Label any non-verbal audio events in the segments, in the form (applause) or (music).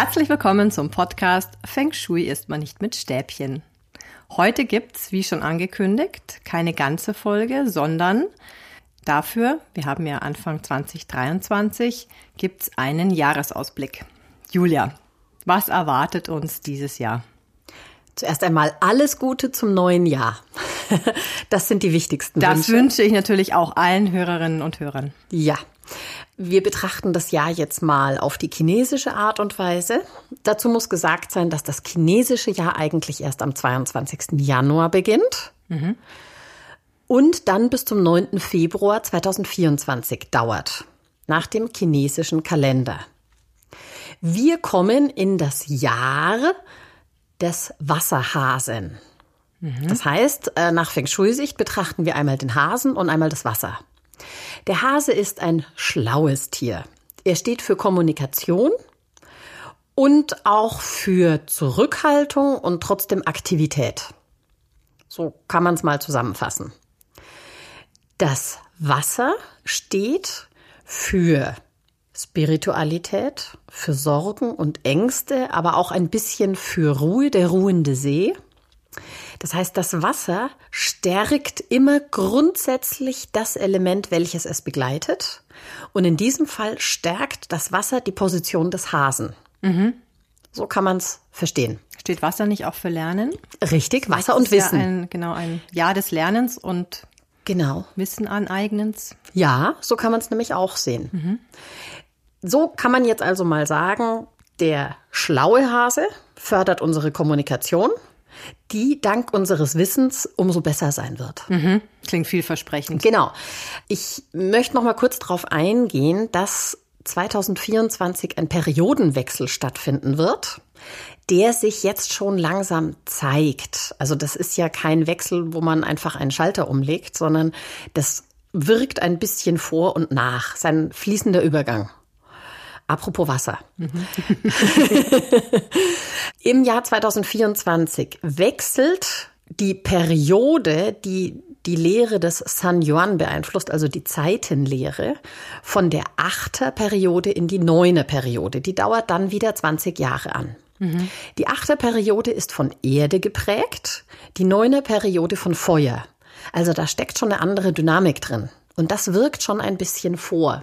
Herzlich willkommen zum Podcast Feng Shui ist man nicht mit Stäbchen. Heute gibt's, wie schon angekündigt, keine ganze Folge, sondern dafür, wir haben ja Anfang 2023, gibt's einen Jahresausblick. Julia, was erwartet uns dieses Jahr? Zuerst einmal alles Gute zum neuen Jahr. (laughs) Das sind die wichtigsten Das Wünsche. wünsche ich natürlich auch allen Hörerinnen und Hörern. Ja. Wir betrachten das Jahr jetzt mal auf die chinesische Art und Weise. Dazu muss gesagt sein, dass das chinesische Jahr eigentlich erst am 22. Januar beginnt und dann bis zum 9. Februar 2024 dauert, nach dem chinesischen Kalender. Wir kommen in das Jahr des Wasserhasen. Das heißt, äh, nach Feng Shui-Sicht betrachten wir einmal den Hasen und einmal das Wasser. Der Hase ist ein schlaues Tier. Er steht für Kommunikation und auch für Zurückhaltung und trotzdem Aktivität. So kann man es mal zusammenfassen. Das Wasser steht für Spiritualität, für Sorgen und Ängste, aber auch ein bisschen für Ruhe, der ruhende See. Das heißt, das Wasser stärkt immer grundsätzlich das Element, welches es begleitet. Und in diesem Fall stärkt das Wasser die Position des Hasen. So kann man es verstehen. Steht Wasser nicht auch für Lernen? Richtig, Wasser und Wissen. Ja ein, genau, ein Jahr des Lernens und genau. Wissen aneignens. Ja, so kann man es nämlich auch sehen. So kann man jetzt also mal sagen, der schlaue Hase fördert unsere Kommunikation, die dank unseres Wissens umso besser sein wird. Klingt vielversprechend. Genau. Ich möchte noch mal kurz darauf eingehen, dass 2024 ein Periodenwechsel stattfinden wird, der sich jetzt schon langsam zeigt. Also das ist ja kein Wechsel, wo man einfach einen Schalter umlegt, sondern das wirkt ein bisschen vor und nach, sein fließender Übergang. Apropos Wasser. (laughs) Im Jahr 2024 wechselt die Periode, die die Lehre des San Yuan beeinflusst, also die Zeitenlehre, von der Achterperiode in die Neuner-Periode. Die dauert dann wieder 20 Jahre an. Die Achterperiode ist von Erde geprägt, die Neuner-Periode von Feuer. Also da steckt schon eine andere Dynamik drin. Und das wirkt schon ein bisschen vor.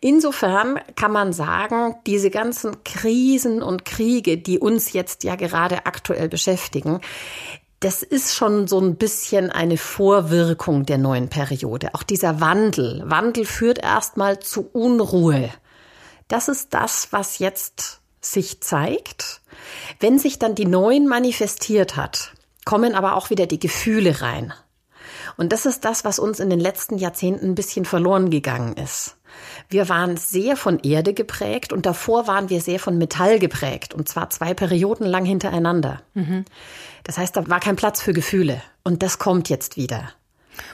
Insofern kann man sagen, diese ganzen Krisen und Kriege, die uns jetzt ja gerade aktuell beschäftigen, das ist schon so ein bisschen eine Vorwirkung der neuen Periode. Auch dieser Wandel. Wandel führt erstmal zu Unruhe. Das ist das, was jetzt sich zeigt. Wenn sich dann die Neuen manifestiert hat, kommen aber auch wieder die Gefühle rein. Und das ist das, was uns in den letzten Jahrzehnten ein bisschen verloren gegangen ist. Wir waren sehr von Erde geprägt und davor waren wir sehr von Metall geprägt und zwar zwei Perioden lang hintereinander. Das heißt, da war kein Platz für Gefühle und das kommt jetzt wieder.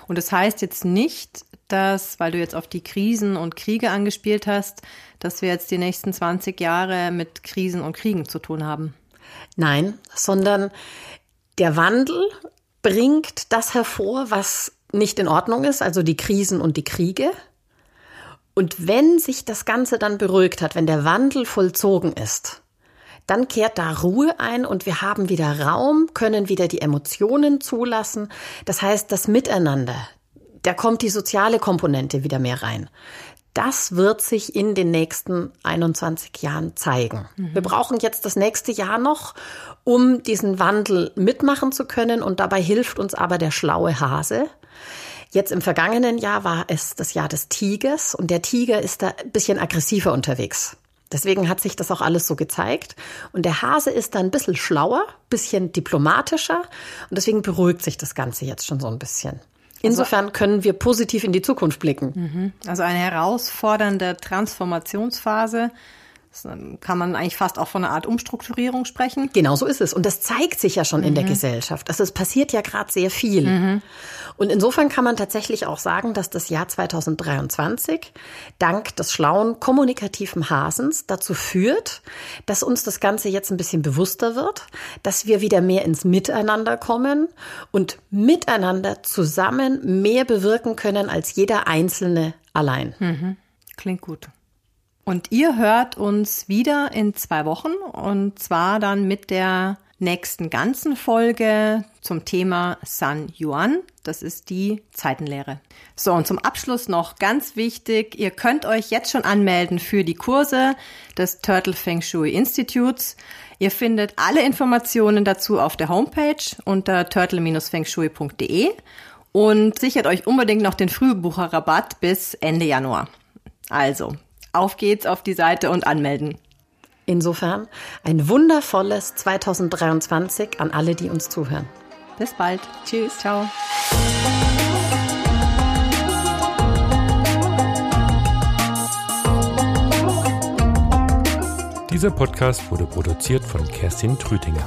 Und das heißt jetzt nicht, dass, weil du jetzt auf die Krisen und Kriege angespielt hast, dass wir jetzt die nächsten 20 Jahre mit Krisen und Kriegen zu tun haben. Nein, sondern der Wandel bringt das hervor, was nicht in Ordnung ist, also die Krisen und die Kriege. Und wenn sich das Ganze dann beruhigt hat, wenn der Wandel vollzogen ist, dann kehrt da Ruhe ein und wir haben wieder Raum, können wieder die Emotionen zulassen. Das heißt, das Miteinander, da kommt die soziale Komponente wieder mehr rein. Das wird sich in den nächsten 21 Jahren zeigen. Wir brauchen jetzt das nächste Jahr noch, um diesen Wandel mitmachen zu können. Und dabei hilft uns aber der schlaue Hase. Jetzt im vergangenen Jahr war es das Jahr des Tigers und der Tiger ist da ein bisschen aggressiver unterwegs. Deswegen hat sich das auch alles so gezeigt. Und der Hase ist da ein bisschen schlauer, bisschen diplomatischer. Und deswegen beruhigt sich das Ganze jetzt schon so ein bisschen. Insofern können wir positiv in die Zukunft blicken. Also eine herausfordernde Transformationsphase. Kann man eigentlich fast auch von einer Art Umstrukturierung sprechen. Genau so ist es. Und das zeigt sich ja schon in der Gesellschaft. Also es passiert ja gerade sehr viel. Und insofern kann man tatsächlich auch sagen, dass das Jahr 2023 dank des schlauen, kommunikativen Hasens dazu führt, dass uns das Ganze jetzt ein bisschen bewusster wird, dass wir wieder mehr ins Miteinander kommen und miteinander zusammen mehr bewirken können als jeder Einzelne allein. Klingt gut. Und ihr hört uns wieder in zwei Wochen und zwar dann mit der nächsten ganzen Folge zum Thema San Yuan. Das ist die Zeitenlehre. So, und zum Abschluss noch ganz wichtig, ihr könnt euch jetzt schon anmelden für die Kurse des Turtle Feng Shui Institutes. Ihr findet alle Informationen dazu auf der Homepage unter turtle-fengshui.de und sichert euch unbedingt noch den Frühbucherrabatt bis Ende Januar. Also, auf geht's auf die Seite und anmelden. Insofern ein wundervolles 2023 an alle, die uns zuhören. Bis bald. Tschüss. Ciao. Dieser Podcast wurde produziert von Kerstin Trütinger.